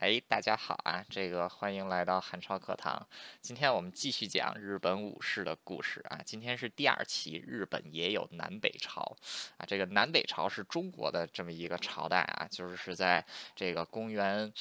哎，大家好啊！这个欢迎来到韩超课堂。今天我们继续讲日本武士的故事啊。今天是第二期，日本也有南北朝啊。这个南北朝是中国的这么一个朝代啊，就是是在这个公元。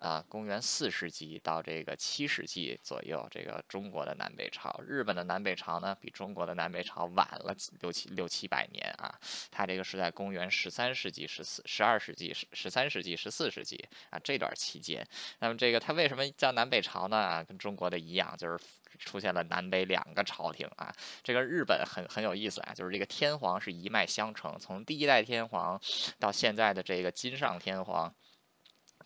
啊，公元四世纪到这个七世纪左右，这个中国的南北朝，日本的南北朝呢，比中国的南北朝晚了六七六七百年啊。它这个是在公元十三世纪、十四、十二世纪、十十三世纪、十四世纪啊这段期间。那么这个它为什么叫南北朝呢？跟中国的一样，就是出现了南北两个朝廷啊。这个日本很很有意思啊，就是这个天皇是一脉相承，从第一代天皇到现在的这个金上天皇。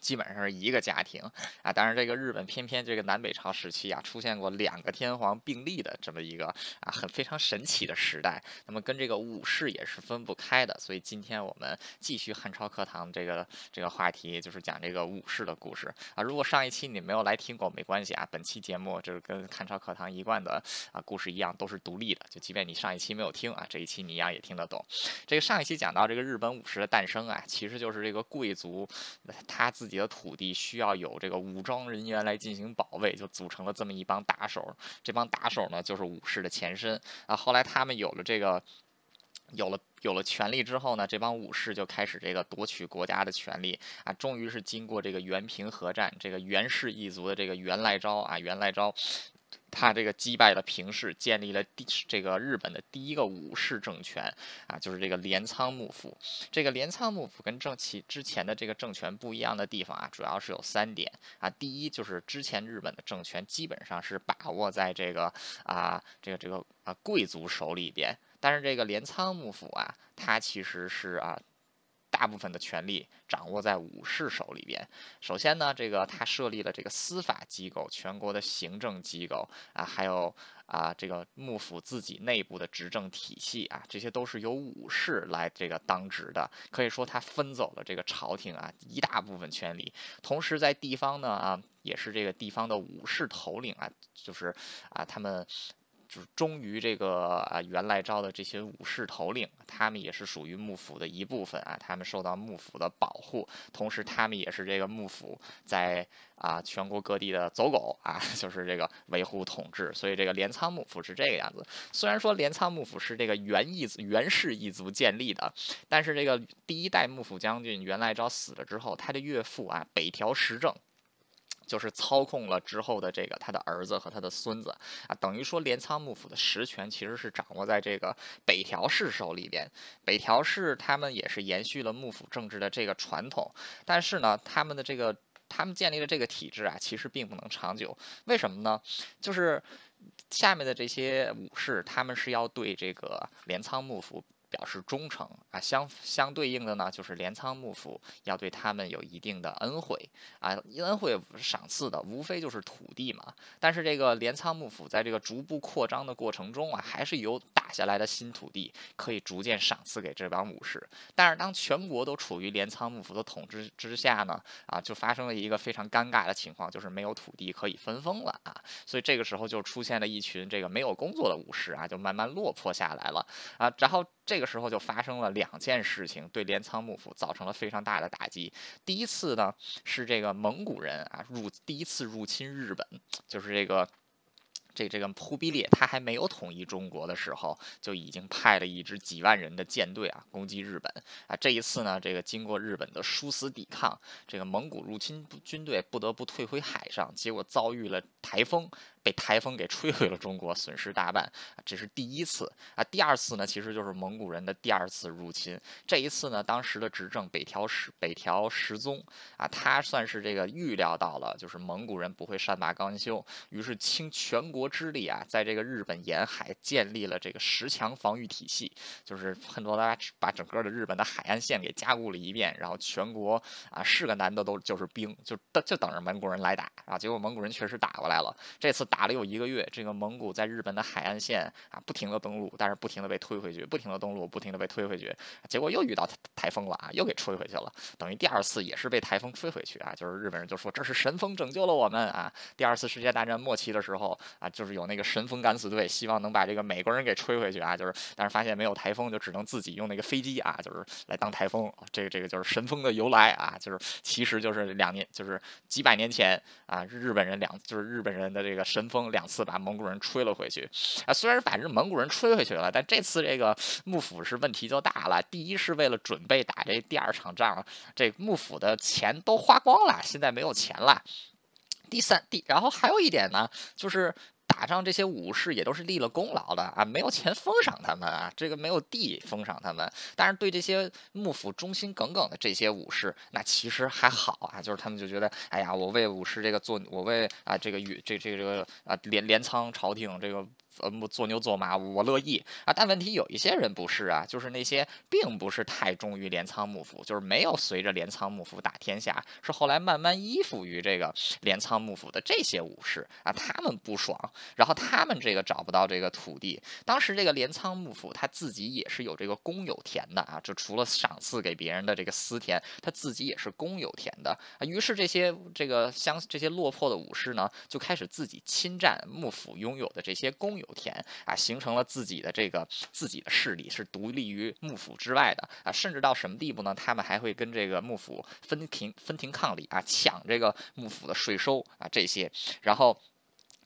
基本上是一个家庭啊，当然这个日本偏偏这个南北朝时期啊，出现过两个天皇并立的这么一个啊很非常神奇的时代。那么跟这个武士也是分不开的，所以今天我们继续汉朝课堂这个这个话题，就是讲这个武士的故事啊。如果上一期你没有来听过，没关系啊，本期节目就是跟汉朝课堂一贯的啊故事一样，都是独立的。就即便你上一期没有听啊，这一期你一样也听得懂。这个上一期讲到这个日本武士的诞生啊，其实就是这个贵族他自己。的土地需要有这个武装人员来进行保卫，就组成了这么一帮打手。这帮打手呢，就是武士的前身啊。后来他们有了这个，有了有了权力之后呢，这帮武士就开始这个夺取国家的权利啊。终于是经过这个元平合战，这个元氏一族的这个元赖昭啊，元赖昭。他这个击败了平氏，建立了第这个日本的第一个武士政权啊，就是这个镰仓幕府。这个镰仓幕府跟正其之前的这个政权不一样的地方啊，主要是有三点啊。第一就是之前日本的政权基本上是把握在这个啊这个这个啊贵族手里边，但是这个镰仓幕府啊，它其实是啊。大部分的权力掌握在武士手里边。首先呢，这个他设立了这个司法机构、全国的行政机构啊，还有啊这个幕府自己内部的执政体系啊，这些都是由武士来这个当值的。可以说，他分走了这个朝廷啊一大部分权力。同时，在地方呢啊，也是这个地方的武士头领啊，就是啊他们。就是忠于这个啊元赖昭的这些武士头领，他们也是属于幕府的一部分啊，他们受到幕府的保护，同时他们也是这个幕府在啊全国各地的走狗啊，就是这个维护统治，所以这个镰仓幕府是这个样子。虽然说镰仓幕府是这个元一族元氏一族建立的，但是这个第一代幕府将军元赖昭死了之后，他的岳父啊北条时政。就是操控了之后的这个他的儿子和他的孙子啊，等于说镰仓幕府的实权其实是掌握在这个北条氏手里边。北条氏他们也是延续了幕府政治的这个传统，但是呢，他们的这个他们建立的这个体制啊，其实并不能长久。为什么呢？就是下面的这些武士，他们是要对这个镰仓幕府。表示忠诚啊，相相对应的呢，就是镰仓幕府要对他们有一定的恩惠啊，恩惠赏赐的无非就是土地嘛。但是这个镰仓幕府在这个逐步扩张的过程中啊，还是有打下来的新土地可以逐渐赏赐给这帮武士。但是当全国都处于镰仓幕府的统治之下呢，啊，就发生了一个非常尴尬的情况，就是没有土地可以分封了啊。所以这个时候就出现了一群这个没有工作的武士啊，就慢慢落魄下来了啊。然后这个。时候就发生了两件事情，对镰仓幕府造成了非常大的打击。第一次呢是这个蒙古人啊入第一次入侵日本，就是这个。这这个忽必烈他还没有统一中国的时候，就已经派了一支几万人的舰队啊攻击日本啊。这一次呢，这个经过日本的殊死抵抗，这个蒙古入侵军队不得不退回海上，结果遭遇了台风，被台风给吹回了中国，损失大半。这是第一次啊。第二次呢，其实就是蒙古人的第二次入侵。这一次呢，当时的执政北条时北条时宗啊，他算是这个预料到了，就是蒙古人不会善罢甘休，于是倾全国。之力啊，在这个日本沿海建立了这个十强防御体系，就是恨不得把把整个的日本的海岸线给加固了一遍，然后全国啊是个男的都就是兵，就就等着蒙古人来打啊。结果蒙古人确实打过来了，这次打。了有一个月，这个蒙古在日本的海岸线啊不停的登陆，但是不停的被推回去，不停的登陆，不停的被推回去，结果又遇到台风了啊，又给吹回去了，等于第二次也是被台风吹回去啊，就是日本人就说这是神风拯救了我们啊。第二次世界大战末期的时候啊，就是有那个神风敢死队，希望能把这个美国人给吹回去啊，就是但是发现没有台风，就只能自己用那个飞机啊，就是来当台风。这个这个就是神风的由来啊，就是其实就是两年，就是几百年前啊，日本人两就是日本人的这个神风两次把蒙古人吹了回去啊。虽然反正蒙古人吹回去了，但这次这个幕府是问题就大了。第一是为了准备打这第二场仗，这幕府的钱都花光了，现在没有钱了。第三，第然后还有一点呢，就是。打仗这些武士也都是立了功劳的啊，没有钱封赏他们啊，这个没有地封赏他们。但是对这些幕府忠心耿耿的这些武士，那其实还好啊，就是他们就觉得，哎呀，我为武士这个做，我为啊这个与这这个啊镰镰仓朝廷这个。呃，做牛做马，我乐意啊。但问题有一些人不是啊，就是那些并不是太忠于镰仓幕府，就是没有随着镰仓幕府打天下，是后来慢慢依附于这个镰仓幕府的这些武士啊，他们不爽，然后他们这个找不到这个土地。当时这个镰仓幕府他自己也是有这个公有田的啊，就除了赏赐给别人的这个私田，他自己也是公有田的啊。于是这些这个相这些落魄的武士呢，就开始自己侵占幕府拥有的这些公有。有田啊，形成了自己的这个自己的势力，是独立于幕府之外的啊，甚至到什么地步呢？他们还会跟这个幕府分庭分庭抗礼啊，抢这个幕府的税收啊，这些，然后。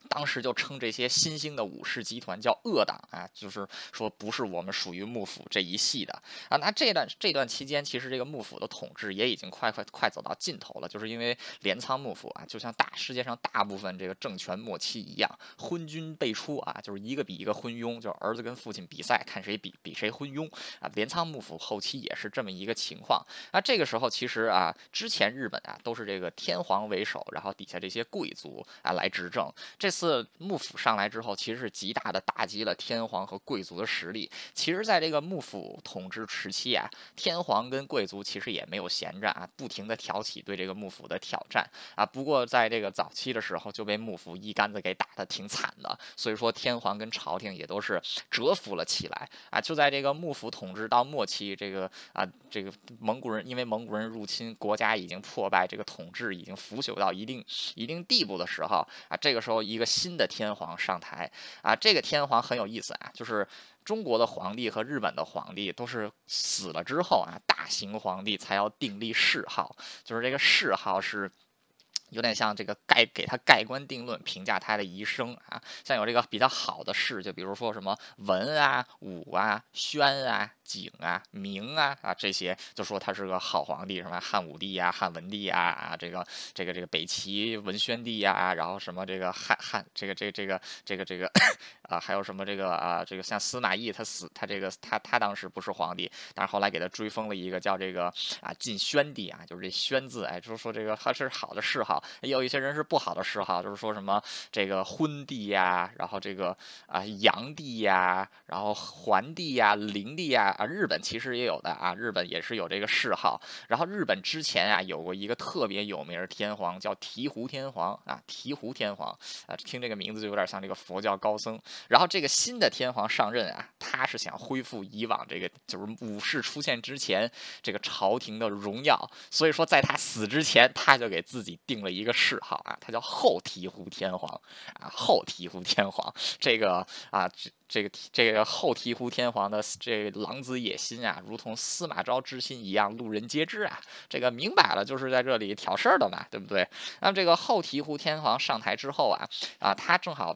当时就称这些新兴的武士集团叫恶党啊，就是说不是我们属于幕府这一系的啊。那这段这段期间，其实这个幕府的统治也已经快快快走到尽头了，就是因为镰仓幕府啊，就像大世界上大部分这个政权末期一样，昏君辈出啊，就是一个比一个昏庸，就儿子跟父亲比赛，看谁比比谁昏庸啊。镰仓幕府后期也是这么一个情况。那这个时候其实啊，之前日本啊都是这个天皇为首，然后底下这些贵族啊来执政。这次幕府上来之后，其实是极大的打击了天皇和贵族的实力。其实，在这个幕府统治时期啊，天皇跟贵族其实也没有闲着啊，不停的挑起对这个幕府的挑战啊。不过，在这个早期的时候，就被幕府一竿子给打得挺惨的。所以说，天皇跟朝廷也都是蛰伏了起来啊。就在这个幕府统治到末期，这个啊，这个蒙古人因为蒙古人入侵，国家已经破败，这个统治已经腐朽到一定一定地步的时候啊，这个时候一个。新的天皇上台。啊，这个天皇很有意思啊，就是中国的皇帝和日本的皇帝都是死了之后啊，大型皇帝才要订立谥号，就是这个谥号是有点像这个盖给他盖棺定论，评价他的一生啊，像有这个比较好的谥，就比如说什么文啊、武啊、宣啊。景啊，明啊，啊这些就说他是个好皇帝，什么汉武帝啊、汉文帝啊，啊这个这个这个北齐文宣帝呀，然后什么这个汉汉这个这个这个这个这个啊，还有什么这个啊，这个像司马懿他死他这个他他当时不是皇帝，但是后来给他追封了一个叫这个啊晋宣帝啊，就是这宣字，哎，就是说这个他是好的谥号，也有一些人是不好的嗜好，就是说什么这个昏帝呀，然后这个啊炀帝呀，然后桓帝呀、灵帝呀。啊，日本其实也有的啊，日本也是有这个嗜好。然后日本之前啊，有过一个特别有名的天皇，叫醍醐天皇啊，醍醐天皇啊，听这个名字就有点像这个佛教高僧。然后这个新的天皇上任啊，他是想恢复以往这个就是武士出现之前这个朝廷的荣耀，所以说在他死之前，他就给自己定了一个谥号啊，他叫后醍醐天皇啊，后醍醐天皇这个啊。这个这个后醍醐天皇的这狼子野心啊，如同司马昭之心一样，路人皆知啊。这个明摆了就是在这里挑事儿的嘛，对不对？那么这个后醍醐天皇上台之后啊，啊，他正好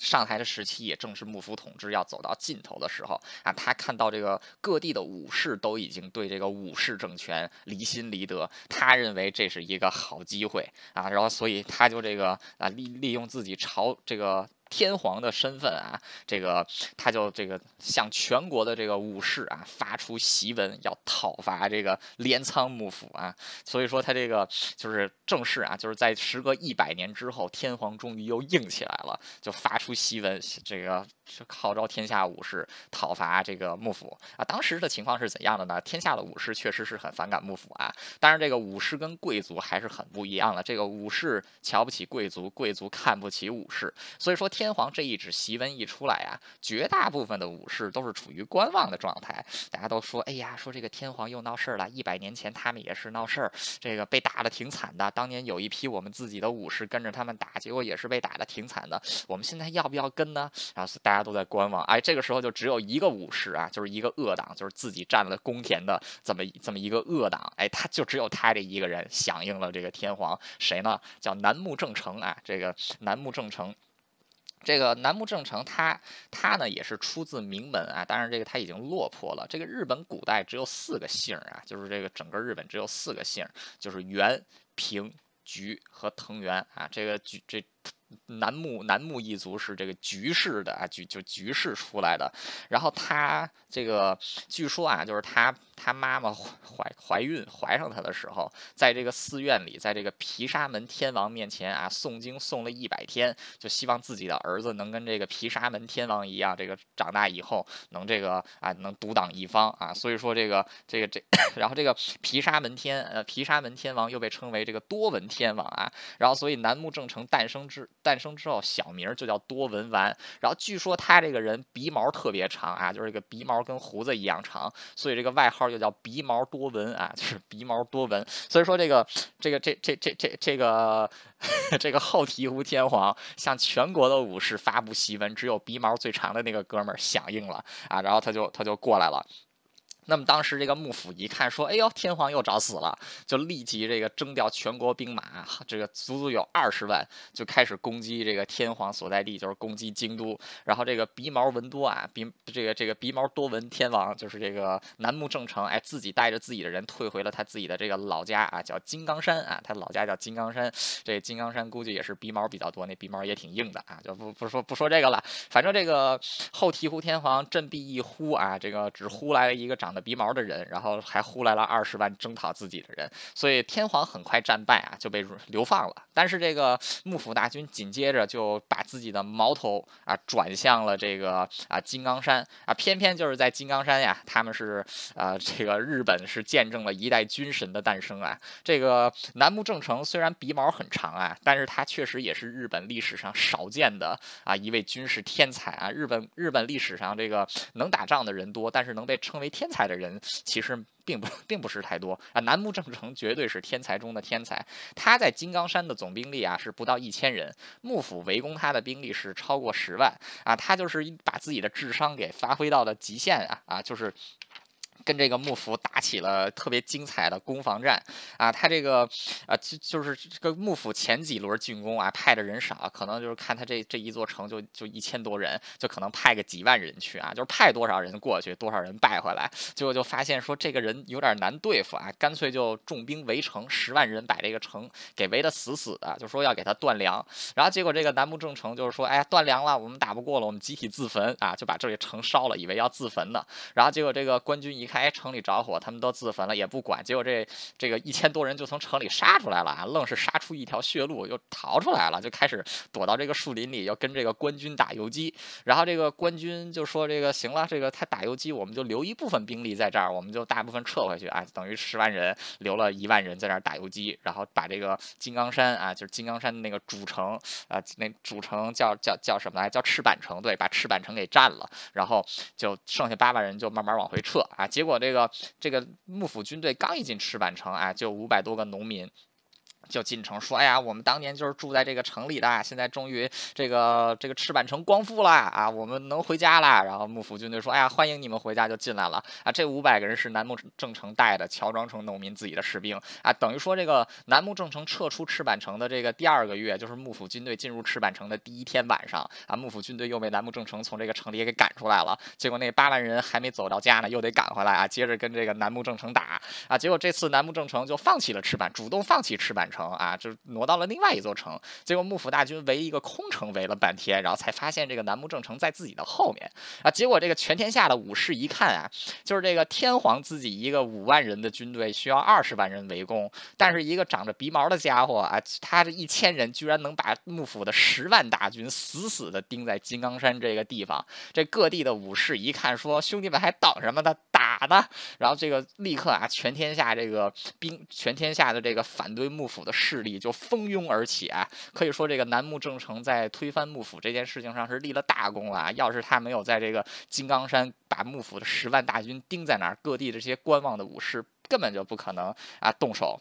上台的时期也正是幕府统治要走到尽头的时候啊。他看到这个各地的武士都已经对这个武士政权离心离德，他认为这是一个好机会啊，然后所以他就这个啊利利用自己朝这个。天皇的身份啊，这个他就这个向全国的这个武士啊发出檄文，要讨伐这个镰仓幕府啊。所以说他这个就是正式啊，就是在时隔一百年之后，天皇终于又硬起来了，就发出檄文，这个号召天下武士讨伐这个幕府啊。当时的情况是怎样的呢？天下的武士确实是很反感幕府啊，当然这个武士跟贵族还是很不一样的。这个武士瞧不起贵族，贵族看不起武士，所以说天皇这一纸檄文一出来啊，绝大部分的武士都是处于观望的状态。大家都说，哎呀，说这个天皇又闹事儿了。一百年前他们也是闹事儿，这个被打的挺惨的。当年有一批我们自己的武士跟着他们打，结果也是被打的挺惨的。我们现在要不要跟呢？然后大家都在观望。哎，这个时候就只有一个武士啊，就是一个恶党，就是自己占了宫田的这么这么一个恶党。哎，他就只有他这一个人响应了这个天皇，谁呢？叫楠木正成啊，这个楠木正成。这个楠木正成，他他呢也是出自名门啊，当然这个他已经落魄了。这个日本古代只有四个姓啊，就是这个整个日本只有四个姓，就是源、平、菊和藤原啊。这个菊这楠木楠木一族是这个菊氏的啊，局就菊氏出来的。然后他这个据说啊，就是他。他妈妈怀怀孕怀上他的时候，在这个寺院里，在这个毗沙门天王面前啊诵经诵了一百天，就希望自己的儿子能跟这个毗沙门天王一样，这个长大以后能这个啊能独挡一方啊。所以说这个这个这，然后这个毗沙门天呃毗沙门天王又被称为这个多闻天王啊。然后所以楠木正成诞生之诞生之后，小名就叫多闻丸。然后据说他这个人鼻毛特别长啊，就是这个鼻毛跟胡子一样长，所以这个外号。就叫鼻毛多纹啊，就是鼻毛多纹。所以说这个这个这这这这这个 这个后醍醐天皇向全国的武士发布檄文，只有鼻毛最长的那个哥们儿响应了啊，然后他就他就过来了。那么当时这个幕府一看，说：“哎呦，天皇又找死了！”就立即这个征调全国兵马，这个足足有二十万，就开始攻击这个天皇所在地，就是攻击京都。然后这个鼻毛文多啊，鼻这个这个鼻毛多闻天王，就是这个楠木正成，哎，自己带着自己的人退回了他自己的这个老家啊，叫金刚山啊，他老家叫金刚山。这金刚山估计也是鼻毛比较多，那鼻毛也挺硬的啊，就不不说不说这个了。反正这个后醍醐天皇振臂一呼啊，这个只呼来了一个长得。鼻毛的人，然后还呼来了二十万征讨自己的人，所以天皇很快战败啊，就被流放了。但是这个幕府大军紧接着就把自己的矛头啊转向了这个啊金刚山啊，偏偏就是在金刚山呀，他们是啊这个日本是见证了一代军神的诞生啊。这个楠木正成虽然鼻毛很长啊，但是他确实也是日本历史上少见的啊一位军事天才啊。日本日本历史上这个能打仗的人多，但是能被称为天才。的人其实并不 并不是太多啊，楠木正成绝对是天才中的天才。他在金刚山的总兵力啊是不到一千人，幕府围攻他的兵力是超过十万啊，他就是把自己的智商给发挥到了极限啊啊，就是。跟这个幕府打起了特别精彩的攻防战啊！他这个啊，就就是这个幕府前几轮进攻啊，派的人少，可能就是看他这这一座城就就一千多人，就可能派个几万人去啊，就是派多少人过去，多少人败回来，结果就发现说这个人有点难对付啊，干脆就重兵围城，十万人把这个城给围得死死的，就说要给他断粮，然后结果这个南木正成就是说，哎呀，断粮了，我们打不过了，我们集体自焚啊，就把这里城烧了，以为要自焚呢，然后结果这个官军一。开城里着火，他们都自焚了，也不管。结果这这个一千多人就从城里杀出来了啊，愣是杀出一条血路，又逃出来了，就开始躲到这个树林里，要跟这个官军打游击。然后这个官军就说：“这个行了，这个他打游击，我们就留一部分兵力在这儿，我们就大部分撤回去啊，等于十万人留了一万人在那儿打游击，然后把这个金刚山啊，就是金刚山的那个主城啊，那主城叫叫叫什么来？叫赤坂城，对，把赤坂城给占了，然后就剩下八万人就慢慢往回撤啊。”结果这个这个幕府军队刚一进赤坂城，哎，就五百多个农民。就进城说：“哎呀，我们当年就是住在这个城里的，现在终于这个这个赤坂城光复了啊，我们能回家了。”然后幕府军队说：“哎呀，欢迎你们回家，就进来了啊。”这五百个人是楠木正成带的，乔装成农民自己的士兵啊，等于说这个楠木正成撤出赤坂城的这个第二个月，就是幕府军队进入赤坂城的第一天晚上啊，幕府军队又被楠木正成从这个城里给赶出来了。结果那八万人还没走到家呢，又得赶回来啊，接着跟这个楠木正成打啊。结果这次楠木正成就放弃了赤坂，主动放弃赤坂城。城啊，就挪到了另外一座城。结果幕府大军围一个空城围了半天，然后才发现这个南木正城在自己的后面啊。结果这个全天下的武士一看啊，就是这个天皇自己一个五万人的军队需要二十万人围攻，但是一个长着鼻毛的家伙啊，他这一千人居然能把幕府的十万大军死死的盯在金刚山这个地方。这各地的武士一看说：“兄弟们还等什么呢？打呢！”然后这个立刻啊，全天下这个兵，全天下的这个反对幕府的势力就蜂拥而起啊。可以说这个南木正成在推翻幕府这件事情上是立了大功啊。要是他没有在这个金刚山把幕府的十万大军盯在那儿，各地这些观望的武士根本就不可能啊动手。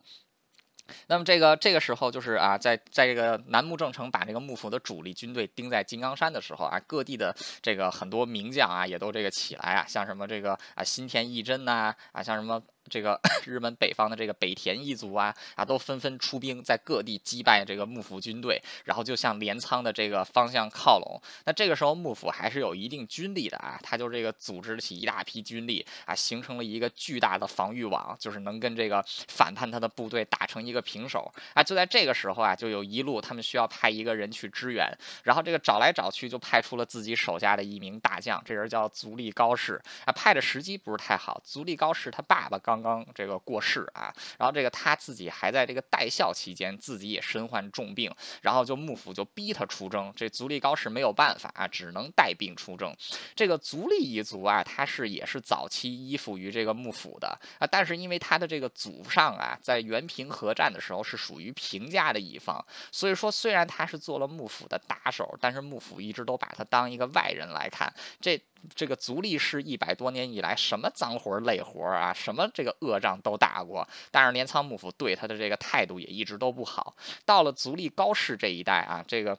那么这个这个时候就是啊，在在这个楠木正成把这个幕府的主力军队盯在金刚山的时候啊，各地的这个很多名将啊也都这个起来啊，像什么这个啊新田义贞呐啊，像什么。这个 日本北方的这个北田一族啊啊，都纷纷出兵，在各地击败这个幕府军队，然后就向镰仓的这个方向靠拢。那这个时候幕府还是有一定军力的啊，他就这个组织起一大批军力啊，形成了一个巨大的防御网，就是能跟这个反叛他的部队打成一个平手啊。就在这个时候啊，就有一路他们需要派一个人去支援，然后这个找来找去就派出了自己手下的一名大将，这人叫足利高氏啊。派的时机不是太好，足利高氏他爸爸刚。刚刚这个过世啊，然后这个他自己还在这个待孝期间，自己也身患重病，然后就幕府就逼他出征，这足利高氏没有办法啊，只能带病出征。这个足利一族啊，他是也是早期依附于这个幕府的啊，但是因为他的这个祖上啊，在元平和战的时候是属于平家的一方，所以说虽然他是做了幕府的打手，但是幕府一直都把他当一个外人来看。这这个足利氏一百多年以来，什么脏活累活啊，什么这个恶仗都打过，但是镰仓幕府对他的这个态度也一直都不好。到了足利高氏这一代啊，这个。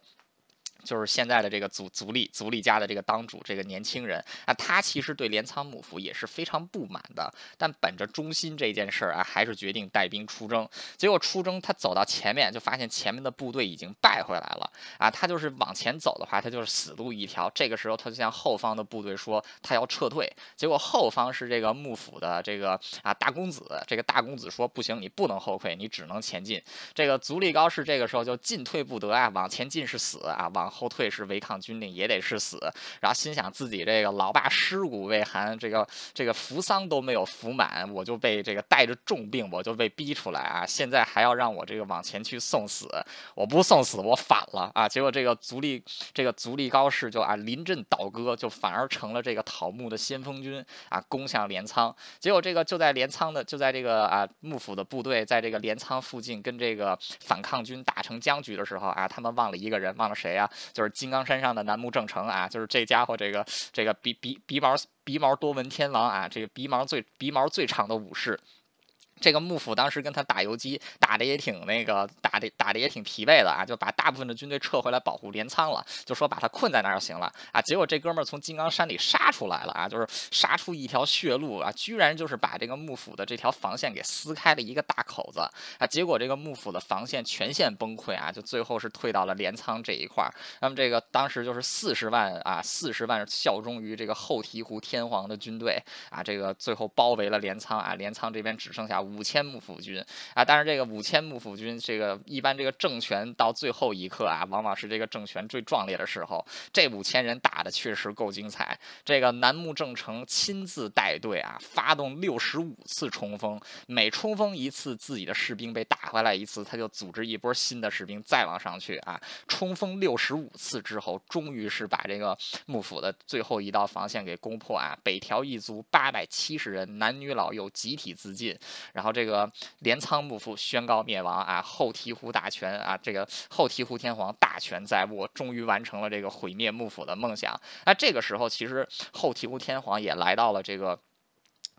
就是现在的这个足足利足利家的这个当主这个年轻人啊，他其实对镰仓幕府也是非常不满的，但本着忠心这件事儿啊，还是决定带兵出征。结果出征，他走到前面就发现前面的部队已经败回来了啊，他就是往前走的话，他就是死路一条。这个时候，他就向后方的部队说他要撤退，结果后方是这个幕府的这个啊大公子，这个大公子说不行，你不能后退，你只能前进。这个足利高氏这个时候就进退不得啊，往前进是死啊，往后退是违抗军令，也得是死。然后心想自己这个老爸尸骨未寒，这个这个扶丧都没有扶满，我就被这个带着重病，我就被逼出来啊！现在还要让我这个往前去送死，我不送死，我反了啊！结果这个足利这个足利高氏就啊临阵倒戈，就反而成了这个讨幕的先锋军啊，攻向镰仓。结果这个就在镰仓的就在这个啊幕府的部队在这个镰仓附近跟这个反抗军打成僵局的时候啊，他们忘了一个人，忘了谁啊？就是金刚山上的楠木正成啊，就是这家伙，这个这个鼻鼻鼻毛鼻毛多闻天王啊，这个鼻毛最鼻毛最长的武士。这个幕府当时跟他打游击，打的也挺那个，打的打的也挺疲惫的啊，就把大部分的军队撤回来保护镰仓了，就说把他困在那儿就行了啊。结果这哥们儿从金刚山里杀出来了啊，就是杀出一条血路啊，居然就是把这个幕府的这条防线给撕开了一个大口子啊。结果这个幕府的防线全线崩溃啊，就最后是退到了镰仓这一块儿。那么这个当时就是四十万啊，四十万效忠于这个后醍醐天皇的军队啊，这个最后包围了镰仓啊，镰仓这边只剩下。五千幕府军啊，但是这个五千幕府军，这个一般这个政权到最后一刻啊，往往是这个政权最壮烈的时候。这五千人打的确实够精彩。这个南木正成亲自带队啊，发动六十五次冲锋，每冲锋一次，自己的士兵被打回来一次，他就组织一波新的士兵再往上去啊。冲锋六十五次之后，终于是把这个幕府的最后一道防线给攻破啊。北条一族八百七十人，男女老幼集体自尽。然后这个镰仓幕府宣告灭亡啊，后醍醐大权啊，这个后醍醐天皇大权在握，终于完成了这个毁灭幕府的梦想。那这个时候，其实后醍醐天皇也来到了这个。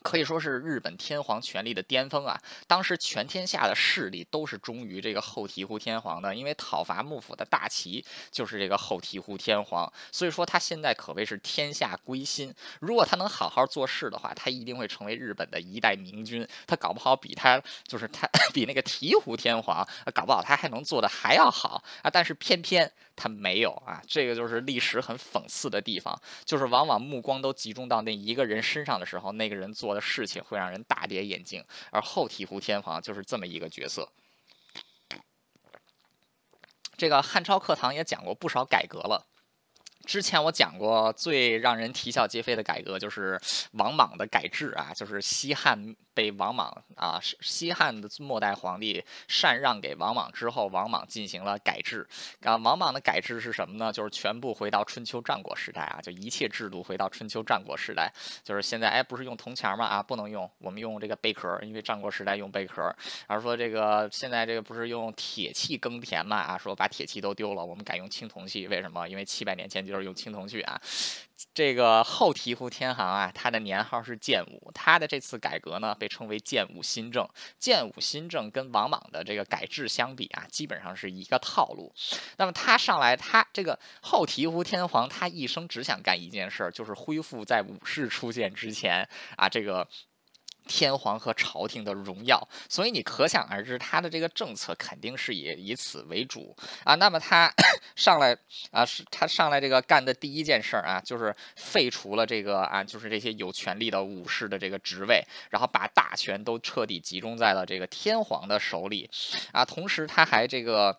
可以说是日本天皇权力的巅峰啊！当时全天下的势力都是忠于这个后醍醐天皇的，因为讨伐幕府的大旗就是这个后醍醐天皇，所以说他现在可谓是天下归心。如果他能好好做事的话，他一定会成为日本的一代明君。他搞不好比他就是他 比那个醍醐天皇，搞不好他还能做的还要好啊！但是偏偏他没有啊！这个就是历史很讽刺的地方，就是往往目光都集中到那一个人身上的时候，那个人做。的事情会让人大跌眼镜，而后醍醐天皇就是这么一个角色。这个汉朝课堂也讲过不少改革了。之前我讲过最让人啼笑皆非的改革，就是王莽的改制啊，就是西汉被王莽啊，西汉的末代皇帝禅让给王莽之后，王莽进行了改制。啊，王莽的改制是什么呢？就是全部回到春秋战国时代啊，就一切制度回到春秋战国时代。就是现在，哎，不是用铜钱吗？啊，不能用，我们用这个贝壳，因为战国时代用贝壳。然后说这个现在这个不是用铁器耕田嘛？啊，说把铁器都丢了，我们改用青铜器。为什么？因为七百年前就。就是用青铜器啊，这个后醍醐天皇啊，他的年号是建武，他的这次改革呢，被称为建武新政。建武新政跟王莽的这个改制相比啊，基本上是一个套路。那么他上来，他这个后醍醐天皇，他一生只想干一件事儿，就是恢复在武士出现之前啊，这个。天皇和朝廷的荣耀，所以你可想而知，他的这个政策肯定是以以此为主啊。那么他 上来啊，是他上来这个干的第一件事儿啊，就是废除了这个啊，就是这些有权力的武士的这个职位，然后把大权都彻底集中在了这个天皇的手里啊。同时他还这个。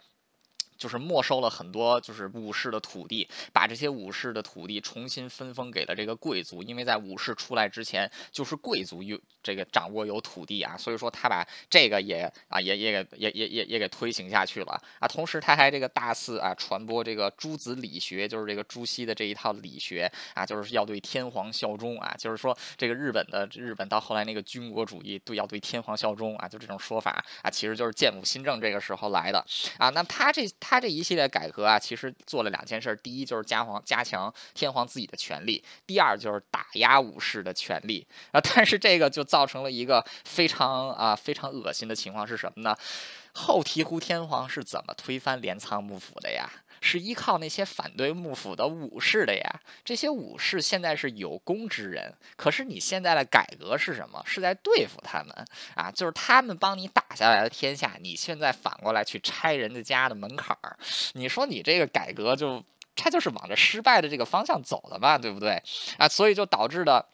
就是没收了很多就是武士的土地，把这些武士的土地重新分封给了这个贵族，因为在武士出来之前，就是贵族有这个掌握有土地啊，所以说他把这个也啊也也给也也也也给推行下去了啊。同时他还这个大肆啊传播这个诸子理学，就是这个朱熹的这一套理学啊，就是要对天皇效忠啊，就是说这个日本的日本到后来那个军国主义对要对天皇效忠啊，就这种说法啊，其实就是建武新政这个时候来的啊。那他这他。他这一系列改革啊，其实做了两件事。第一就是加皇加强天皇自己的权利，第二就是打压武士的权利啊。但是这个就造成了一个非常啊非常恶心的情况是什么呢？后醍醐天皇是怎么推翻镰仓幕府的呀？是依靠那些反对幕府的武士的呀。这些武士现在是有功之人，可是你现在的改革是什么？是在对付他们啊！就是他们帮你打下来的天下，你现在反过来去拆人家家的门槛儿。你说你这个改革就，他就是往着失败的这个方向走的嘛，对不对？啊，所以就导致的。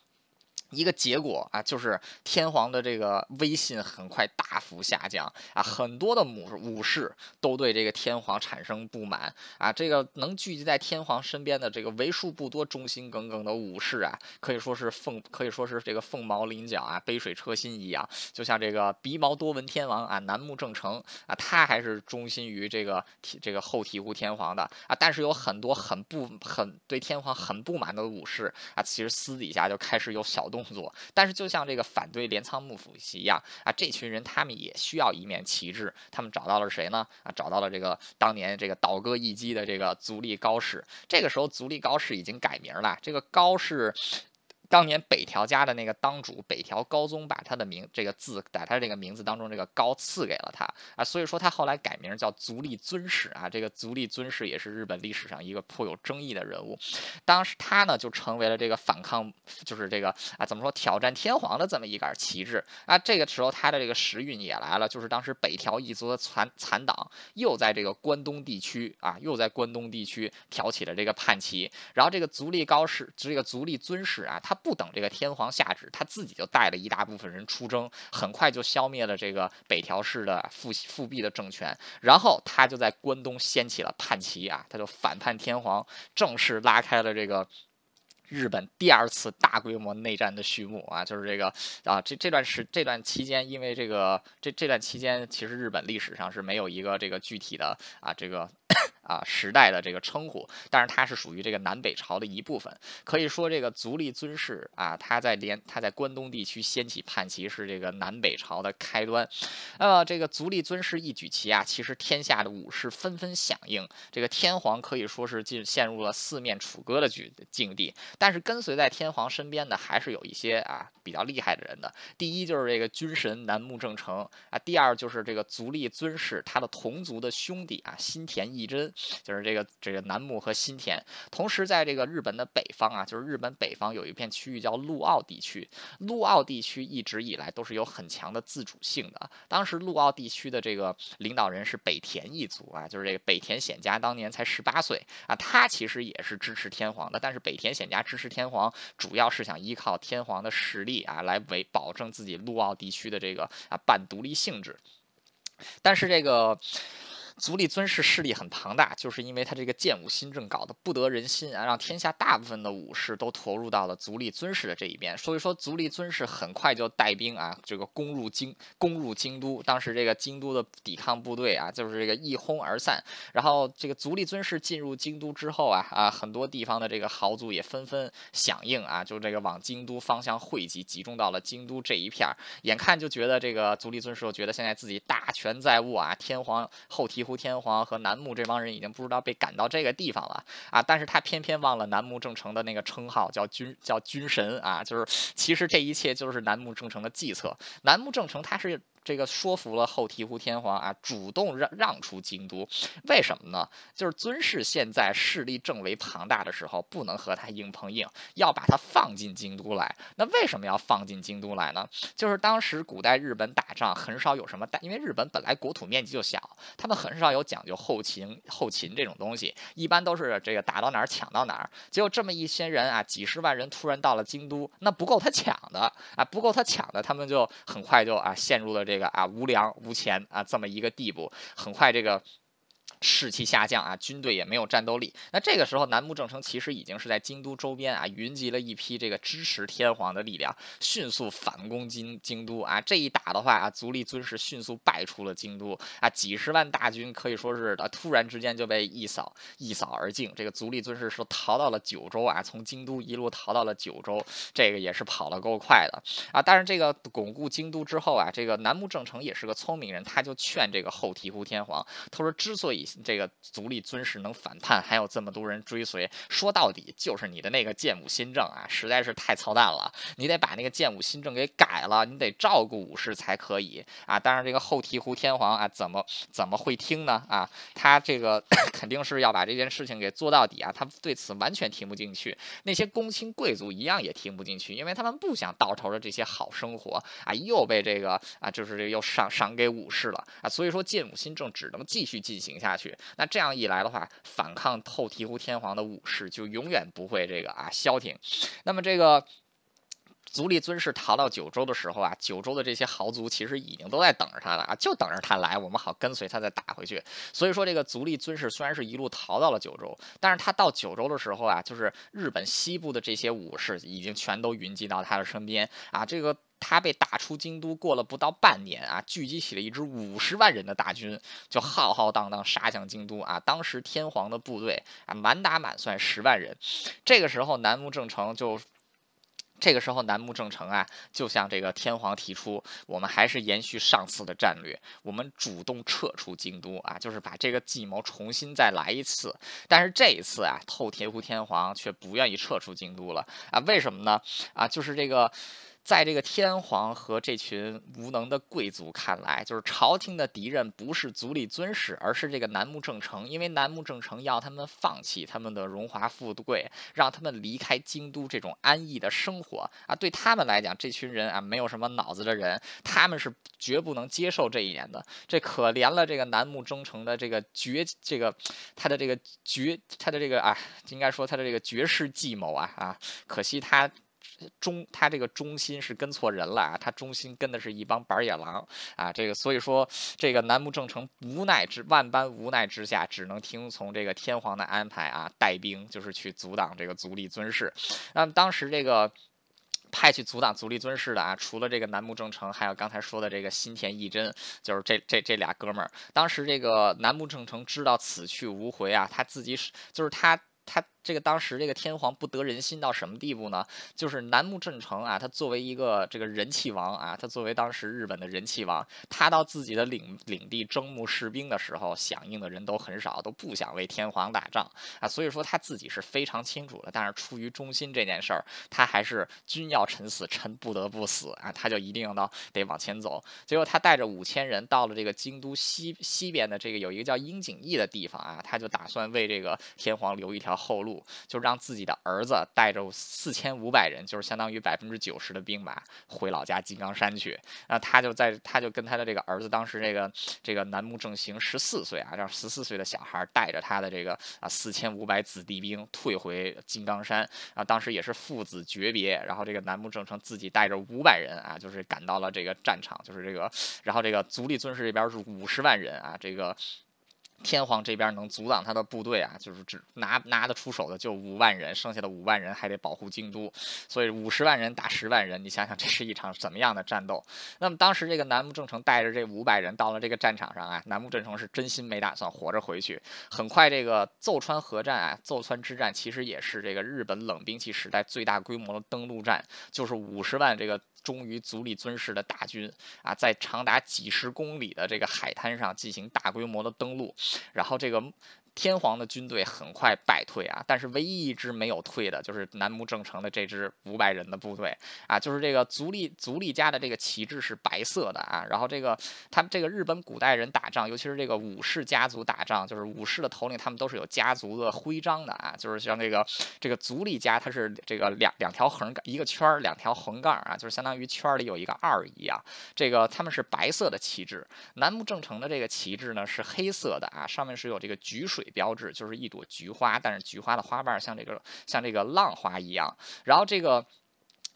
一个结果啊，就是天皇的这个威信很快大幅下降啊，很多的武武士都对这个天皇产生不满啊。这个能聚集在天皇身边的这个为数不多忠心耿耿的武士啊，可以说是凤，可以说是这个凤毛麟角啊，杯水车薪一样。就像这个鼻毛多闻天王啊，楠木正成啊，他还是忠心于这个这个后醍醐天皇的啊。但是有很多很不很对天皇很不满的武士啊，其实私底下就开始有小动。工作，但是就像这个反对镰仓幕府一样啊，这群人他们也需要一面旗帜，他们找到了谁呢？啊，找到了这个当年这个倒戈一击的这个足利高氏。这个时候，足利高氏已经改名了，这个高氏。当年北条家的那个当主北条高宗把他的名这个字在他这个名字当中这个高赐给了他啊，所以说他后来改名叫足利尊氏啊。这个足利尊氏也是日本历史上一个颇有争议的人物。当时他呢就成为了这个反抗，就是这个啊怎么说挑战天皇的这么一杆旗帜啊。这个时候他的这个时运也来了，就是当时北条一族的残残党又在这个关东地区啊又在关东地区挑起了这个叛旗，然后这个足利高氏这个足利尊氏啊他。不等这个天皇下旨，他自己就带了一大部分人出征，很快就消灭了这个北条氏的复复辟的政权。然后他就在关东掀起了叛旗啊，他就反叛天皇，正式拉开了这个日本第二次大规模内战的序幕啊。就是这个啊，这这段时这段期间，因为这个这这段期间，其实日本历史上是没有一个这个具体的啊这个。啊，时代的这个称呼，但是它是属于这个南北朝的一部分。可以说，这个足利尊氏啊，他在连他在关东地区掀起叛旗，是这个南北朝的开端。呃，这个足利尊氏一举旗啊，其实天下的武士纷纷响应。这个天皇可以说是进陷入了四面楚歌的局境地。但是跟随在天皇身边的，还是有一些啊比较厉害的人的。第一就是这个军神楠木正成啊，第二就是这个足利尊氏他的同族的兄弟啊新田义贞。就是这个这个楠木和新田，同时在这个日本的北方啊，就是日本北方有一片区域叫陆奥地区。陆奥地区一直以来都是有很强的自主性的。当时陆奥地区的这个领导人是北田一族啊，就是这个北田显家当年才十八岁啊，他其实也是支持天皇的。但是北田显家支持天皇，主要是想依靠天皇的实力啊，来维保证自己陆奥地区的这个啊半独立性质。但是这个。足利尊氏势力很庞大，就是因为他这个建武新政搞得不得人心啊，让天下大部分的武士都投入到了足利尊氏的这一边。所以说，足利尊氏很快就带兵啊，这个攻入京，攻入京都。当时这个京都的抵抗部队啊，就是这个一哄而散。然后这个足利尊氏进入京都之后啊，啊，很多地方的这个豪族也纷纷响应啊，就这个往京都方向汇集，集中到了京都这一片儿。眼看就觉得这个足利尊氏觉得现在自己大权在握啊，天皇后醍天皇和楠木这帮人已经不知道被赶到这个地方了啊！但是他偏偏忘了楠木正成的那个称号，叫军叫军神啊！就是其实这一切就是楠木正成的计策。楠木正成他是。这个说服了后醍醐天皇啊，主动让让出京都，为什么呢？就是尊氏现在势力正为庞大的时候，不能和他硬碰硬，要把他放进京都来。那为什么要放进京都来呢？就是当时古代日本打仗很少有什么大，因为日本本来国土面积就小，他们很少有讲究后勤后勤这种东西，一般都是这个打到哪儿抢到哪儿。结果这么一些人啊，几十万人突然到了京都，那不够他抢的啊，不够他抢的，他们就很快就啊陷入了这。个啊，无粮无钱啊，这么一个地步，很快这个。士气下降啊，军队也没有战斗力。那这个时候，南木正成其实已经是在京都周边啊，云集了一批这个支持天皇的力量，迅速反攻京京都啊。这一打的话啊，足利尊氏迅速败出了京都啊，几十万大军可以说是啊，突然之间就被一扫一扫而尽。这个足利尊氏是逃到了九州啊，从京都一路逃到了九州，这个也是跑得够快的啊。但是这个巩固京都之后啊，这个南木正成也是个聪明人，他就劝这个后醍醐天皇，他说之所以这个足利尊氏能反叛，还有这么多人追随，说到底就是你的那个建武新政啊，实在是太操蛋了。你得把那个建武新政给改了，你得照顾武士才可以啊。当然，这个后醍醐天皇啊，怎么怎么会听呢？啊，他这个 肯定是要把这件事情给做到底啊。他对此完全听不进去，那些公卿贵族一样也听不进去，因为他们不想到头的这些好生活啊，又被这个啊，就是这又赏赏给武士了啊。所以说，建武新政只能继续进行下。去那这样一来的话，反抗后醍醐天皇的武士就永远不会这个啊消停。那么这个足利尊氏逃到九州的时候啊，九州的这些豪族其实已经都在等着他了啊，就等着他来，我们好跟随他再打回去。所以说，这个足利尊氏虽然是一路逃到了九州，但是他到九州的时候啊，就是日本西部的这些武士已经全都云集到他的身边啊，这个。他被打出京都，过了不到半年啊，聚集起了一支五十万人的大军，就浩浩荡荡杀向京都啊。当时天皇的部队啊，满打满算十万人。这个时候，南木正成就，这个时候南木正成啊，就向这个天皇提出，我们还是延续上次的战略，我们主动撤出京都啊，就是把这个计谋重新再来一次。但是这一次啊，后醍醐天皇却不愿意撤出京都了啊？为什么呢？啊，就是这个。在这个天皇和这群无能的贵族看来，就是朝廷的敌人不是足利尊氏，而是这个楠木正成。因为楠木正成要他们放弃他们的荣华富贵，让他们离开京都这种安逸的生活啊！对他们来讲，这群人啊，没有什么脑子的人，他们是绝不能接受这一点的。这可怜了这个楠木忠成的这个绝，这个他的这个绝，他的这个啊，应该说他的这个绝世计谋啊啊！可惜他。忠他这个忠心是跟错人了啊！他忠心跟的是一帮板野狼啊！这个所以说，这个南木正成无奈之万般无奈之下，只能听从这个天皇的安排啊，带兵就是去阻挡这个足利尊氏。那么当时这个派去阻挡足利尊氏的啊，除了这个南木正成，还有刚才说的这个新田义真，就是这这这俩哥们儿。当时这个南木正成知道此去无回啊，他自己是就是他他。这个当时这个天皇不得人心到什么地步呢？就是南木正成啊，他作为一个这个人气王啊，他作为当时日本的人气王，他到自己的领领地征募士兵的时候，响应的人都很少，都不想为天皇打仗啊。所以说他自己是非常清楚的，但是出于忠心这件事儿，他还是君要臣死，臣不得不死啊，他就一定要得往前走。结果他带着五千人到了这个京都西西边的这个有一个叫樱井义的地方啊，他就打算为这个天皇留一条后路。就让自己的儿子带着四千五百人，就是相当于百分之九十的兵马回老家金刚山去。那他就在，他就跟他的这个儿子，当时这个这个楠木正行十四岁啊，让十四岁的小孩带着他的这个啊四千五百子弟兵退回金刚山。啊，当时也是父子诀别，然后这个楠木正成自己带着五百人啊，就是赶到了这个战场，就是这个，然后这个足利尊氏这边是五十万人啊，这个。天皇这边能阻挡他的部队啊，就是只拿拿得出手的就五万人，剩下的五万人还得保护京都，所以五十万人打十万人，你想想这是一场怎么样的战斗？那么当时这个南木正成带着这五百人到了这个战场上啊，南木正成是真心没打算活着回去。很快这个奏川河战啊，奏川之战其实也是这个日本冷兵器时代最大规模的登陆战，就是五十万这个。忠于足利尊氏的大军啊，在长达几十公里的这个海滩上进行大规模的登陆，然后这个。天皇的军队很快败退啊，但是唯一一支没有退的，就是南木正成的这支五百人的部队啊，就是这个足利足利家的这个旗帜是白色的啊，然后这个他们这个日本古代人打仗，尤其是这个武士家族打仗，就是武士的头领他们都是有家族的徽章的啊，就是像这个这个足利家，它是这个两两条横一个圈儿，两条横杠啊，就是相当于圈里有一个二一样，这个他们是白色的旗帜，南木正成的这个旗帜呢是黑色的啊，上面是有这个菊水。标志就是一朵菊花，但是菊花的花瓣像这个像这个浪花一样，然后这个。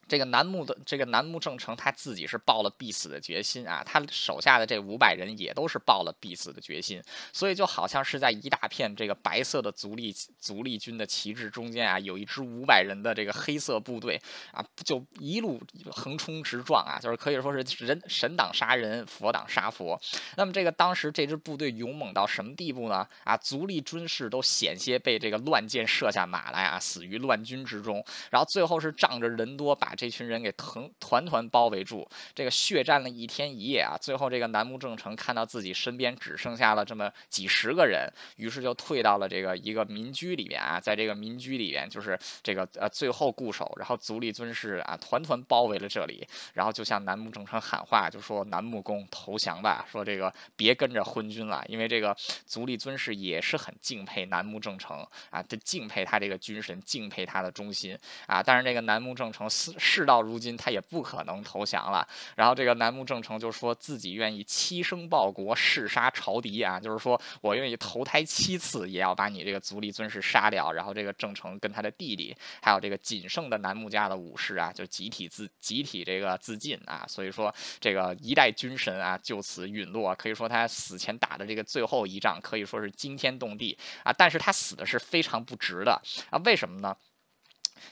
这个南木的这个南木正成他自己是抱了必死的决心啊，他手下的这五百人也都是抱了必死的决心，所以就好像是在一大片这个白色的足利足利军的旗帜中间啊，有一支五百人的这个黑色部队啊，就一路横冲直撞啊，就是可以说是人神挡杀人，佛挡杀佛。那么这个当时这支部队勇猛到什么地步呢？啊，足利军士都险些被这个乱箭射下马来啊，死于乱军之中。然后最后是仗着人多把。这群人给团团团包围住，这个血战了一天一夜啊！最后这个南木正成看到自己身边只剩下了这么几十个人，于是就退到了这个一个民居里边啊，在这个民居里边就是这个呃最后固守，然后足利尊氏啊团团包围了这里，然后就向南木正成喊话，就说南木公投降吧，说这个别跟着昏君了，因为这个足利尊氏也是很敬佩南木正成啊，他敬佩他这个军神，敬佩他的忠心啊，但是这个南木正成私。事到如今，他也不可能投降了。然后这个南木正成就说自己愿意七生报国，誓杀朝敌啊，就是说我愿意投胎七次，也要把你这个足利尊氏杀掉。然后这个正成跟他的弟弟，还有这个仅剩的南木家的武士啊，就集体自集体这个自尽啊。所以说这个一代军神啊，就此陨落。可以说他死前打的这个最后一仗，可以说是惊天动地啊。但是他死的是非常不值的啊，为什么呢？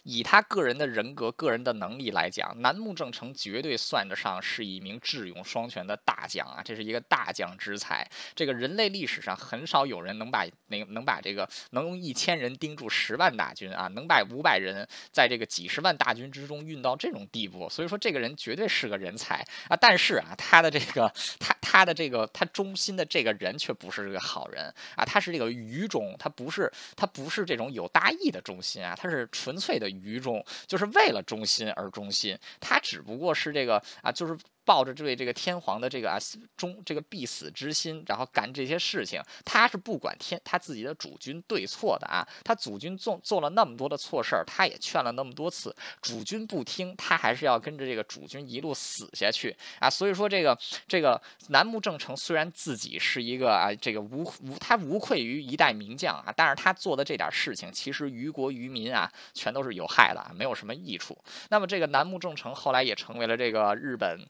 以他个人的人格、个人的能力来讲，南木正成绝对算得上是一名智勇双全的大将啊！这是一个大将之才。这个人类历史上很少有人能把能能把这个能用一千人盯住十万大军啊，能把五百人在这个几十万大军之中运到这种地步。所以说，这个人绝对是个人才啊！但是啊，他的这个他的这个他忠心的这个人却不是这个好人啊！他是这个愚忠，他不是他不是这种有大义的忠心啊，他是纯粹。的愚忠，就是为了忠心而忠心，他只不过是这个啊，就是。抱着对这个天皇的这个啊忠这个必死之心，然后干这些事情，他是不管天他自己的主君对错的啊。他主君做做了那么多的错事儿，他也劝了那么多次，主君不听，他还是要跟着这个主君一路死下去啊。所以说这个这个楠木正成虽然自己是一个啊这个无无他无愧于一代名将啊，但是他做的这点事情其实于国于民啊全都是有害的啊，没有什么益处。那么这个楠木正成后来也成为了这个日本。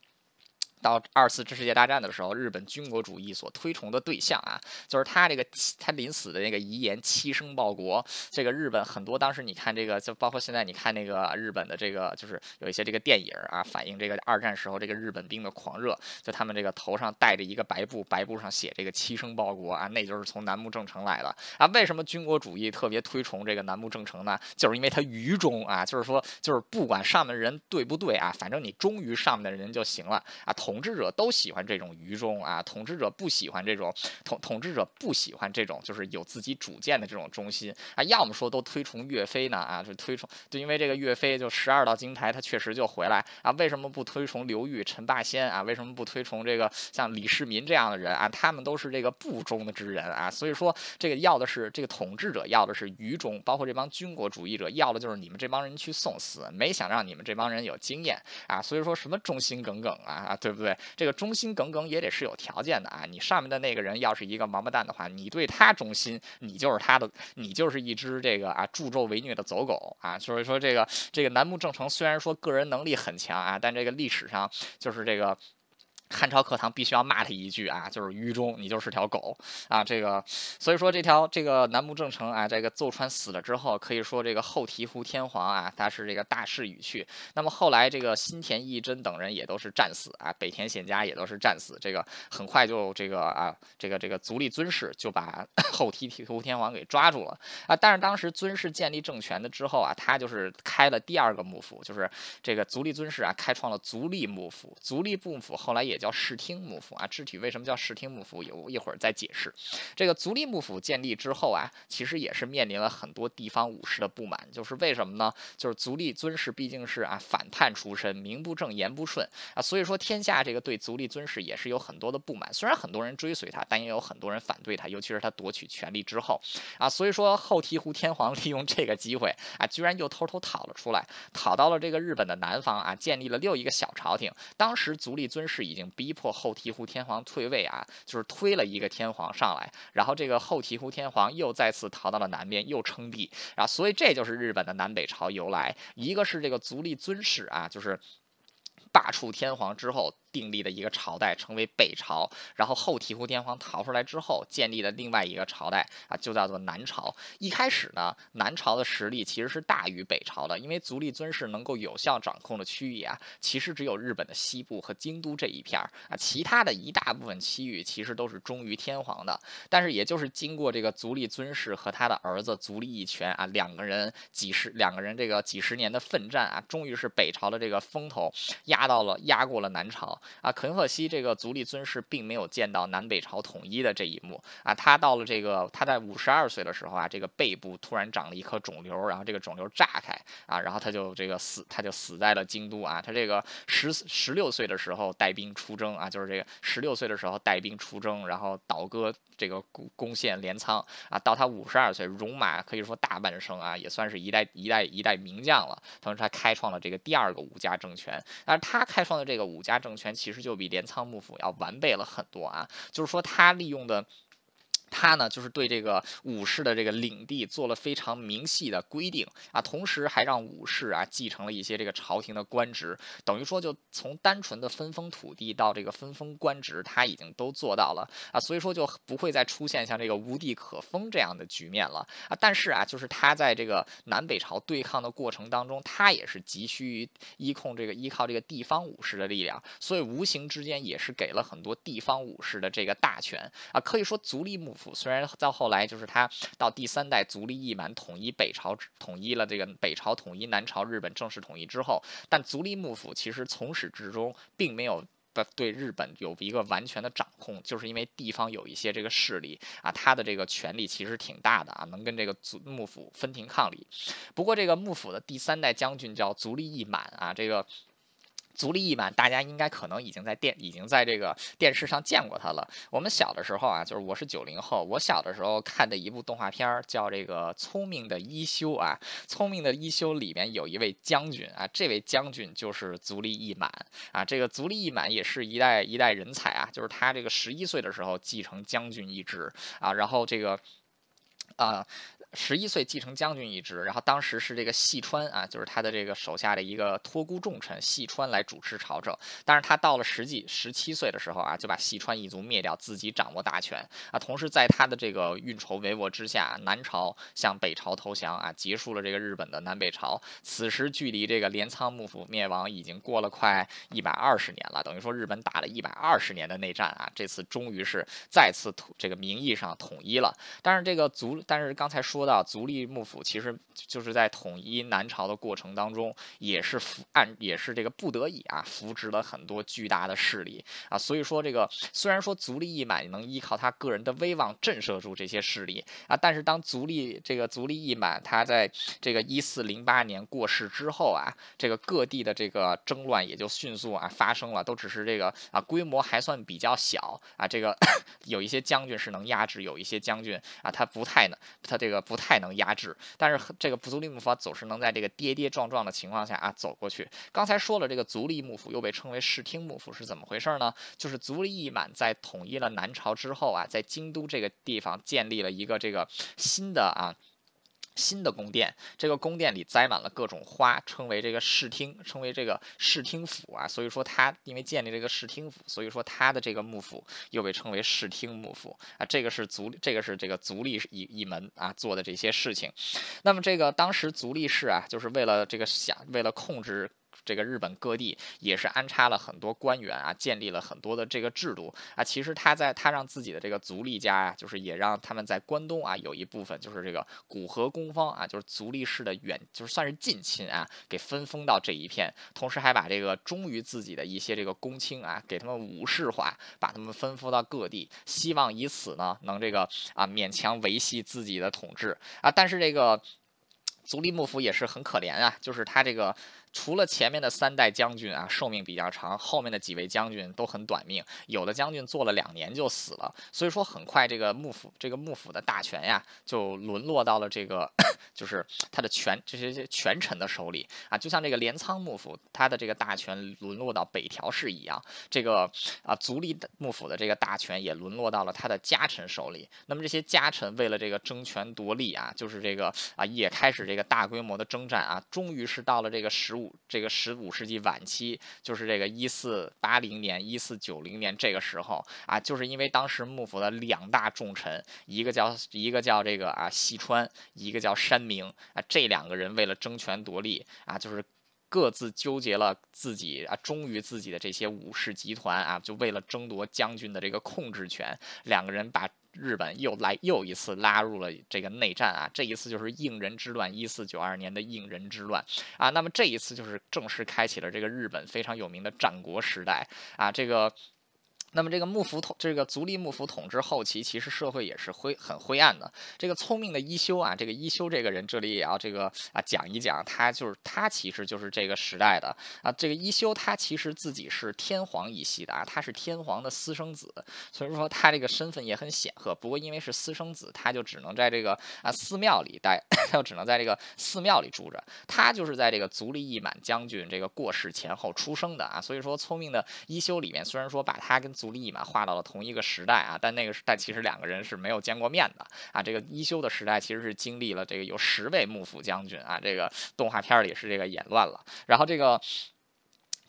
到二次世界大战的时候，日本军国主义所推崇的对象啊，就是他这个他临死的那个遗言“七生报国”。这个日本很多当时你看这个，就包括现在你看那个日本的这个，就是有一些这个电影啊，反映这个二战时候这个日本兵的狂热。就他们这个头上戴着一个白布，白布上写这个“七生报国”啊，那就是从南木正成来的啊。为什么军国主义特别推崇这个南木正成呢？就是因为他愚忠啊，就是说就是不管上面的人对不对啊，反正你忠于上面的人就行了啊。同统治者都喜欢这种愚忠啊，统治者不喜欢这种统统治者不喜欢这种就是有自己主见的这种忠心啊。要么说都推崇岳飞呢啊，就推崇就因为这个岳飞就十二道金牌他确实就回来啊。为什么不推崇刘裕、陈霸先啊？为什么不推崇这个像李世民这样的人啊？他们都是这个不忠的之人啊。所以说这个要的是这个统治者要的是愚忠，包括这帮军国主义者要的就是你们这帮人去送死，没想让你们这帮人有经验啊。所以说什么忠心耿耿啊啊，对不？对这个忠心耿耿也得是有条件的啊！你上面的那个人要是一个王八蛋的话，你对他忠心，你就是他的，你就是一只这个啊助纣为虐的走狗啊！所以说这个这个楠木正成虽然说个人能力很强啊，但这个历史上就是这个。汉朝课堂必须要骂他一句啊，就是愚忠，你就是条狗啊！这个，所以说这条这个南木正成啊，这个奏川死了之后，可以说这个后醍醐天皇啊，他是这个大势已去。那么后来这个新田义贞等人也都是战死啊，北田显家也都是战死。这个很快就这个啊，这个这个足利尊氏就把 后醍醐天皇给抓住了啊。但是当时尊氏建立政权的之后啊，他就是开了第二个幕府，就是这个足利尊氏啊，开创了足利幕府。足利幕府后来也。叫室町幕府啊，具体为什么叫室町幕府，有一会儿再解释。这个足利幕府建立之后啊，其实也是面临了很多地方武士的不满，就是为什么呢？就是足利尊氏毕竟是啊反叛出身，名不正言不顺啊，所以说天下这个对足利尊氏也是有很多的不满。虽然很多人追随他，但也有很多人反对他，尤其是他夺取权力之后啊，所以说后醍醐天皇 利用这个机会啊，居然又偷偷逃了出来，逃到了这个日本的南方啊，建立了又一个小朝廷。当时足利尊氏已经。逼迫后醍醐天皇退位啊，就是推了一个天皇上来，然后这个后醍醐天皇又再次逃到了南边，又称帝啊，所以这就是日本的南北朝由来。一个是这个足利尊氏啊，就是罢黜天皇之后。订立的一个朝代称为北朝，然后后醍醐天皇逃出来之后，建立的另外一个朝代啊，就叫做南朝。一开始呢，南朝的实力其实是大于北朝的，因为足利尊氏能够有效掌控的区域啊，其实只有日本的西部和京都这一片儿啊，其他的一大部分区域其实都是忠于天皇的。但是也就是经过这个足利尊氏和他的儿子足利义权啊，两个人几十两个人这个几十年的奋战啊，终于是北朝的这个风头压到了压过了南朝。啊，肯可惜，这个足利尊氏并没有见到南北朝统一的这一幕啊。他到了这个，他在五十二岁的时候啊，这个背部突然长了一颗肿瘤，然后这个肿瘤炸开啊，然后他就这个死，他就死在了京都啊。他这个十十六岁的时候带兵出征啊，就是这个十六岁的时候带兵出征，然后倒戈这个攻攻陷镰仓啊。到他五十二岁，戎马可以说大半生啊，也算是一代一代一代名将了。同时，他开创了这个第二个武家政权。但是他开创的这个武家政权，其实就比镰仓幕府要完备了很多啊，就是说他利用的。他呢，就是对这个武士的这个领地做了非常明细的规定啊，同时还让武士啊继承了一些这个朝廷的官职，等于说就从单纯的分封土地到这个分封官职，他已经都做到了啊，所以说就不会再出现像这个无地可封这样的局面了啊。但是啊，就是他在这个南北朝对抗的过程当中，他也是急需于依控这个依靠这个地方武士的力量，所以无形之间也是给了很多地方武士的这个大权啊，可以说足利幕。虽然到后来，就是他到第三代足利义满统一北朝，统一了这个北朝，统一南朝，日本正式统一之后，但足利幕府其实从始至终并没有对日本有一个完全的掌控，就是因为地方有一些这个势力啊，他的这个权力其实挺大的啊，能跟这个足幕府分庭抗礼。不过这个幕府的第三代将军叫足利义满啊，这个。足利义满，大家应该可能已经在电已经在这个电视上见过他了。我们小的时候啊，就是我是九零后，我小的时候看的一部动画片儿叫这个《聪明的一休》啊，《聪明的一休》里面有一位将军啊，这位将军就是足利义满啊。这个足利义满也是一代一代人才啊，就是他这个十一岁的时候继承将军一职啊，然后这个啊。十一岁继承将军一职，然后当时是这个细川啊，就是他的这个手下的一个托孤重臣细川来主持朝政。但是他到了实际十七岁的时候啊，就把细川一族灭掉，自己掌握大权啊。同时在他的这个运筹帷幄之下，南朝向北朝投降啊，结束了这个日本的南北朝。此时距离这个镰仓幕府灭亡已经过了快一百二十年了，等于说日本打了一百二十年的内战啊，这次终于是再次统这个名义上统一了。但是这个族，但是刚才说。说到足利幕府，其实就是在统一南朝的过程当中，也是扶按也是这个不得已啊，扶植了很多巨大的势力啊。所以说，这个虽然说足利义满能依靠他个人的威望震慑住这些势力啊，但是当足利这个足利义满他在这个一四零八年过世之后啊，这个各地的这个争乱也就迅速啊发生了，都只是这个啊规模还算比较小啊，这个 有一些将军是能压制，有一些将军啊他不太能，他这个。不太能压制，但是这个足利幕府总是能在这个跌跌撞撞的情况下啊走过去。刚才说了，这个足利幕府又被称为室町幕府是怎么回事呢？就是足利义满在统一了南朝之后啊，在京都这个地方建立了一个这个新的啊。新的宫殿，这个宫殿里栽满了各种花，称为这个视听，称为这个视听府啊。所以说他因为建立这个视听府，所以说他的这个幕府又被称为视听幕府啊。这个是足，这个是这个足利一一门啊做的这些事情。那么这个当时足利氏啊，就是为了这个想为了控制。这个日本各地也是安插了很多官员啊，建立了很多的这个制度啊。其实他在他让自己的这个足利家呀，就是也让他们在关东啊有一部分，就是这个古河公方啊，就是足利氏的远，就是算是近亲啊，给分封到这一片。同时还把这个忠于自己的一些这个公卿啊，给他们武士化，把他们分封到各地，希望以此呢能这个啊勉强维系自己的统治啊。但是这个足利幕府也是很可怜啊，就是他这个。除了前面的三代将军啊，寿命比较长，后面的几位将军都很短命，有的将军做了两年就死了。所以说，很快这个幕府这个幕府的大权呀，就沦落到了这个 就是他的权这些权臣的手里啊，就像这个镰仓幕府，他的这个大权沦落到北条氏一样，这个啊足利幕府的这个大权也沦落到了他的家臣手里。那么这些家臣为了这个争权夺利啊，就是这个啊也开始这个大规模的征战啊，终于是到了这个十五。这个十五世纪晚期，就是这个一四八零年、一四九零年这个时候啊，就是因为当时幕府的两大重臣，一个叫一个叫这个啊细川，一个叫山明啊，这两个人为了争权夺利啊，就是各自纠结了自己啊，忠于自己的这些武士集团啊，就为了争夺将军的这个控制权，两个人把。日本又来又一次拉入了这个内战啊！这一次就是应人之乱，一四九二年的应人之乱啊。那么这一次就是正式开启了这个日本非常有名的战国时代啊。这个。那么这个幕府统，这个足利幕府统治后期，其实社会也是灰很灰暗的。这个聪明的一休啊，这个一休这个人，这里也要这个啊讲一讲，他就是他其实就是这个时代的啊。这个一休他其实自己是天皇一系的啊，他是天皇的私生子，所以说他这个身份也很显赫。不过因为是私生子，他就只能在这个啊寺庙里待，他就只能在这个寺庙里住着。他就是在这个足利义满将军这个过世前后出生的啊，所以说聪明的一休里面，虽然说把他跟足利嘛，画到了同一个时代啊，但那个时代其实两个人是没有见过面的啊。这个一休的时代其实是经历了这个有十位幕府将军啊，这个动画片里是这个演乱了，然后这个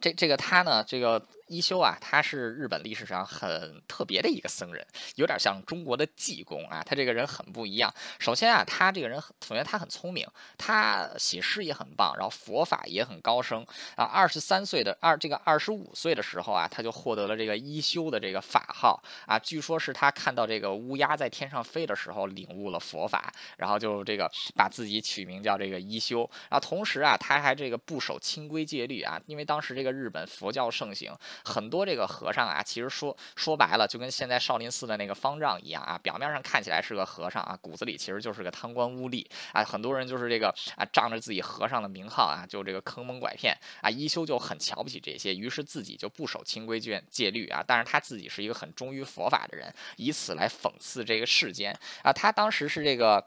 这这个他呢，这个。一休啊，他是日本历史上很特别的一个僧人，有点像中国的济公啊。他这个人很不一样。首先啊，他这个人首先他很聪明，他写诗也很棒，然后佛法也很高深啊。二十三岁的二这个二十五岁的时候啊，他就获得了这个一休的这个法号啊。据说是他看到这个乌鸦在天上飞的时候领悟了佛法，然后就这个把自己取名叫这个一休。然后同时啊，他还这个不守清规戒律啊，因为当时这个日本佛教盛行。很多这个和尚啊，其实说说白了，就跟现在少林寺的那个方丈一样啊，表面上看起来是个和尚啊，骨子里其实就是个贪官污吏啊。很多人就是这个啊，仗着自己和尚的名号啊，就这个坑蒙拐骗啊。一休就很瞧不起这些，于是自己就不守清规戒戒律啊。但是他自己是一个很忠于佛法的人，以此来讽刺这个世间啊。他当时是这个。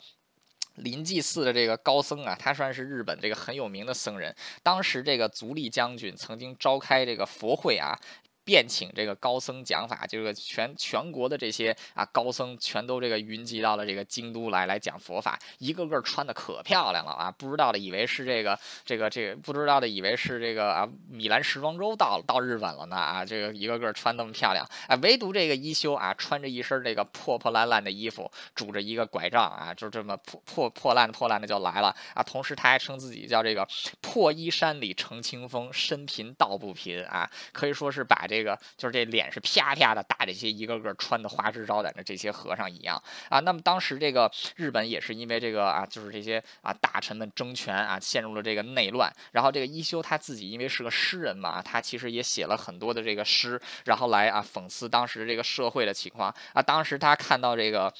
临济寺的这个高僧啊，他算是日本这个很有名的僧人。当时这个足利将军曾经召开这个佛会啊。便请这个高僧讲法，这个全全国的这些啊高僧全都这个云集到了这个京都来来讲佛法，一个个穿的可漂亮了啊！不知道的以为是这个这个这个不知道的以为是这个啊米兰时装周到到日本了呢啊！这个一个个穿那么漂亮，哎，唯独这个一休啊穿着一身这个破破烂烂的衣服，拄着一个拐杖啊，就这么破破破烂破烂的就来了啊！同时他还称自己叫这个破衣衫里成清风，身贫道不贫啊，可以说是把这。这个就是这脸是啪啪的打这些一个个穿的花枝招展的这些和尚一样啊。那么当时这个日本也是因为这个啊，就是这些啊大臣们争权啊，陷入了这个内乱。然后这个一休他自己因为是个诗人嘛，他其实也写了很多的这个诗，然后来啊讽刺当时这个社会的情况啊。当时他看到这个。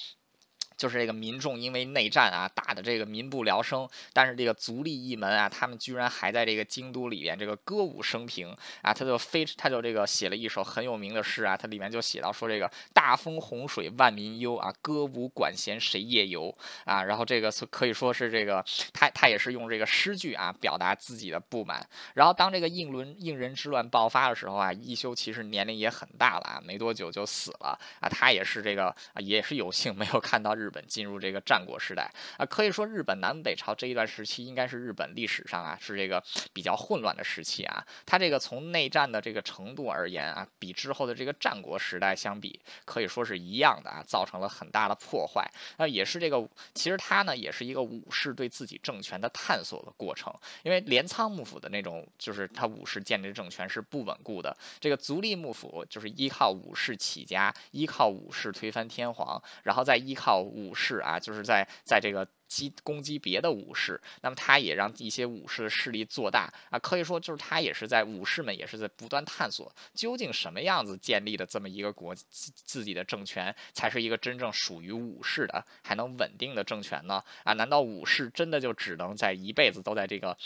就是这个民众因为内战啊，打的这个民不聊生，但是这个足利义门啊，他们居然还在这个京都里边这个歌舞升平啊，他就非他就这个写了一首很有名的诗啊，他里面就写到说这个大风洪水万民忧啊，歌舞管弦谁夜游啊，然后这个可以说是这个他他也是用这个诗句啊表达自己的不满。然后当这个应伦应仁之乱爆发的时候啊，一休其实年龄也很大了啊，没多久就死了啊，他也是这个也是有幸没有看到日。日本进入这个战国时代啊。可以说，日本南北朝这一段时期应该是日本历史上啊是这个比较混乱的时期啊。它这个从内战的这个程度而言啊，比之后的这个战国时代相比，可以说是一样的啊，造成了很大的破坏。那也是这个，其实它呢也是一个武士对自己政权的探索的过程。因为镰仓幕府的那种，就是他武士建立政权是不稳固的。这个足利幕府就是依靠武士起家，依靠武士推翻天皇，然后再依靠武士啊，就是在在这个。击攻击别的武士，那么他也让一些武士的势力做大啊，可以说就是他也是在武士们也是在不断探索，究竟什么样子建立的这么一个国自己的政权才是一个真正属于武士的还能稳定的政权呢？啊，难道武士真的就只能在一辈子都在这个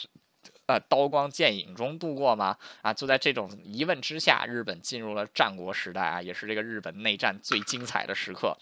呃刀光剑影中度过吗？啊，就在这种疑问之下，日本进入了战国时代啊，也是这个日本内战最精彩的时刻。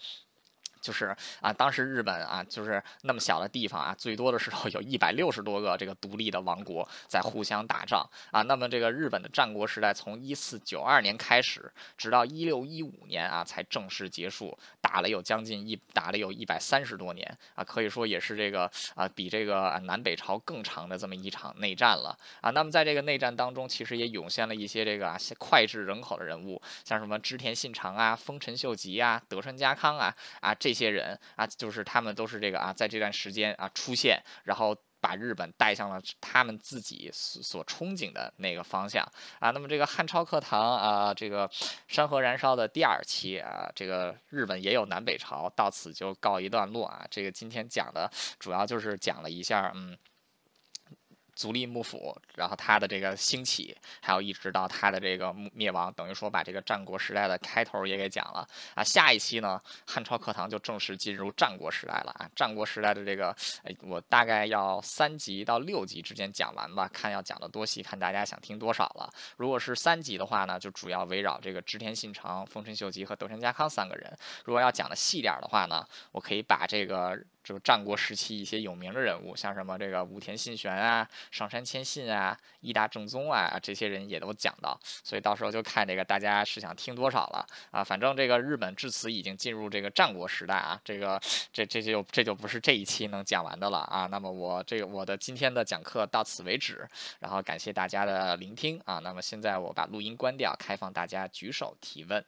就是啊，当时日本啊，就是那么小的地方啊，最多的时候有一百六十多个这个独立的王国在互相打仗啊。那么这个日本的战国时代从一四九二年开始，直到一六一五年啊才正式结束，打了有将近一打了有一百三十多年啊，可以说也是这个啊比这个南北朝更长的这么一场内战了啊。那么在这个内战当中，其实也涌现了一些这个啊脍炙人口的人物，像什么织田信长啊、丰臣秀吉啊、德川家康啊啊这。些人啊，就是他们都是这个啊，在这段时间啊出现，然后把日本带向了他们自己所所憧憬的那个方向啊。那么这个汉朝课堂啊，这个山河燃烧的第二期啊，这个日本也有南北朝，到此就告一段落啊。这个今天讲的主要就是讲了一下，嗯。足利幕府，然后他的这个兴起，还有一直到他的这个灭亡，等于说把这个战国时代的开头也给讲了啊。下一期呢，汉朝课堂就正式进入战国时代了啊。战国时代的这个，哎，我大概要三集到六集之间讲完吧，看要讲的多细，看大家想听多少了。如果是三集的话呢，就主要围绕这个织田信长、丰臣秀吉和德川家康三个人。如果要讲的细点的话呢，我可以把这个。就是战国时期一些有名的人物，像什么这个武田信玄啊、上杉谦信啊、伊达正宗啊，这些人也都讲到，所以到时候就看这个大家是想听多少了啊。反正这个日本至此已经进入这个战国时代啊，这个这这就这就不是这一期能讲完的了啊。那么我这个我的今天的讲课到此为止，然后感谢大家的聆听啊。那么现在我把录音关掉，开放大家举手提问。